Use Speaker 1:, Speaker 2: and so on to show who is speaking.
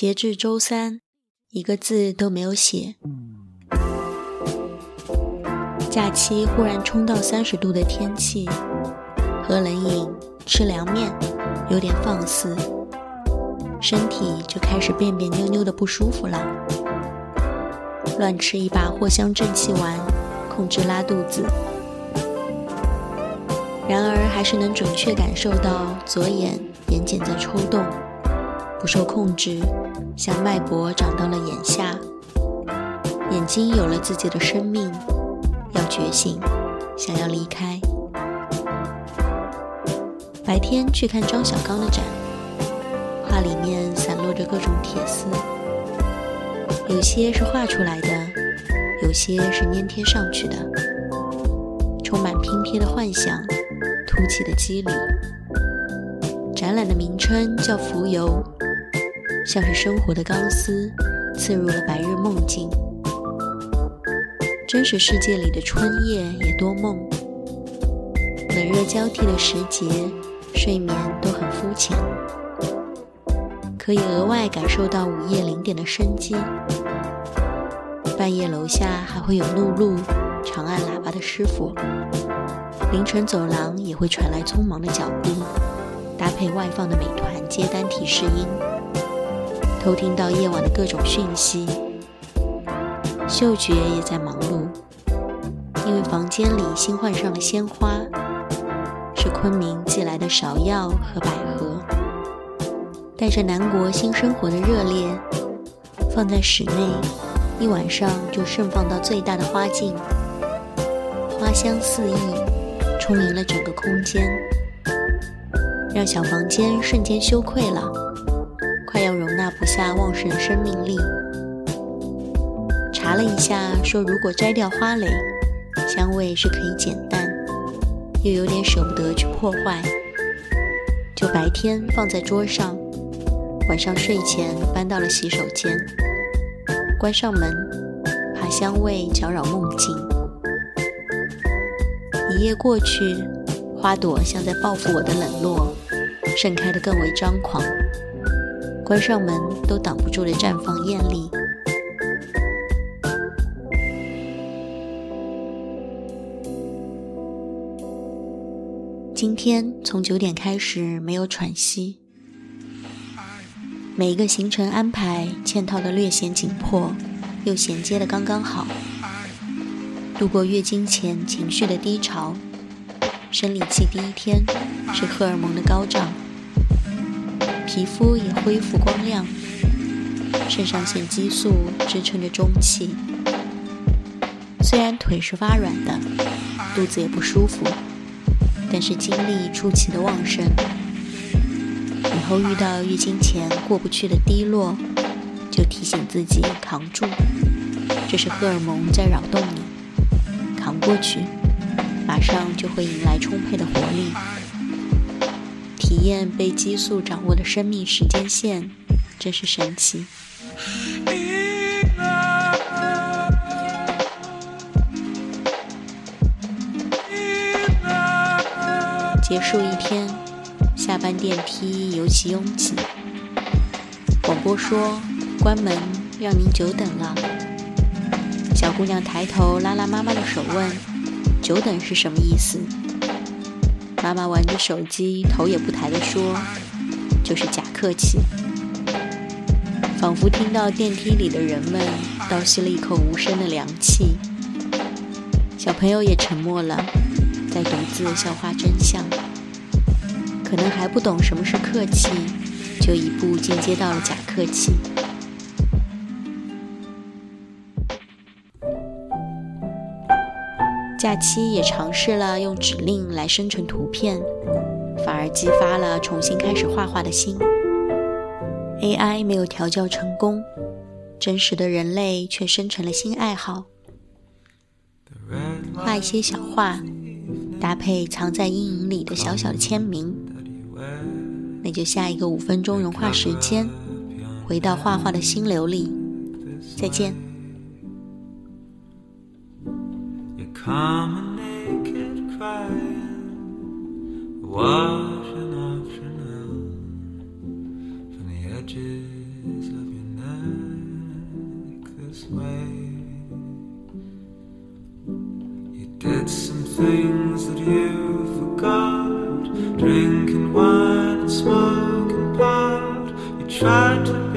Speaker 1: 截至周三，一个字都没有写。假期忽然冲到三十度的天气，喝冷饮、吃凉面，有点放肆，身体就开始别别扭扭的不舒服了。乱吃一把藿香正气丸，控制拉肚子。然而还是能准确感受到左眼眼睑在抽动，不受控制，像脉搏长到了眼下，眼睛有了自己的生命。要觉醒，想要离开。白天去看张小刚的展，画里面散落着各种铁丝，有些是画出来的，有些是粘贴上去的，充满拼贴的幻想，凸起的肌理。展览的名称叫“浮游”，像是生活的钢丝，刺入了白日梦境。真实世界里的春夜也多梦，冷热交替的时节，睡眠都很肤浅，可以额外感受到午夜零点的生机。半夜楼下还会有怒路，长按喇叭的师傅，凌晨走廊也会传来匆忙的脚步，搭配外放的美团接单提示音，偷听到夜晚的各种讯息。嗅觉也在忙碌，因为房间里新换上了鲜花，是昆明寄来的芍药和百合，带着南国新生活的热烈，放在室内，一晚上就盛放到最大的花径，花香四溢，充盈了整个空间，让小房间瞬间羞愧了，快要容纳不下旺盛的生命力。查了一下，说如果摘掉花蕾，香味是可以减淡，又有点舍不得去破坏，就白天放在桌上，晚上睡前搬到了洗手间，关上门，怕香味搅扰梦境。一夜过去，花朵像在报复我的冷落，盛开得更为张狂，关上门都挡不住的绽放艳丽。今天从九点开始没有喘息，每一个行程安排嵌套的略显紧迫，又衔接的刚刚好。度过月经前情绪的低潮，生理期第一天是荷尔蒙的高涨，皮肤也恢复光亮，肾上腺激素支撑着中气。虽然腿是发软的，肚子也不舒服。但是精力出奇的旺盛，以后遇到月经前过不去的低落，就提醒自己扛住，这是荷尔蒙在扰动你，扛过去，马上就会迎来充沛的活力，体验被激素掌握的生命时间线，真是神奇。结束一天，下班电梯尤其拥挤。广播说：“关门，让您久等了。”小姑娘抬头拉拉妈妈的手，问：“久等是什么意思？”妈妈玩着手机，头也不抬地说：“就是假客气。”仿佛听到电梯里的人们倒吸了一口无声的凉气。小朋友也沉默了。在独自消化真相，可能还不懂什么是客气，就一步进阶到了假客气。假期也尝试了用指令来生成图片，反而激发了重新开始画画的心。AI 没有调教成功，真实的人类却生成了新爱好，画一些小画。搭配藏在阴影里的小小的签名，那就下一个五分钟融化时间，回到画画的心流里，再见。
Speaker 2: Common naked crying, washing off Chanel from the edges of your neck this way. You did some things that you forgot, drinking wine and smoking pot. You tried to